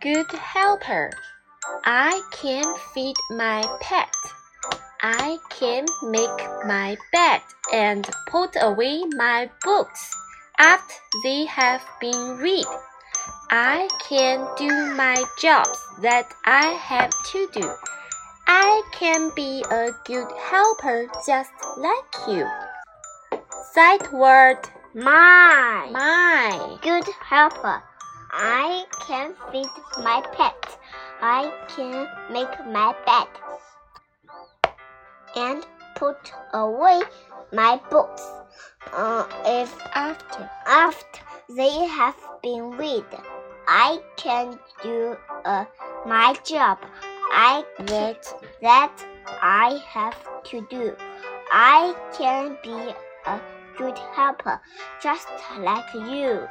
good helper. I can feed my pet. I can make my bed and put away my books after they have been read. I can do my jobs that I have to do. I can be a good helper just like you. Sight word My my. good helper. I can feed my pet. I can make my bed and put away my books. Uh, if After after they have been read, I can do uh, my job. I that that I have to do. I can be a good helper, just like you.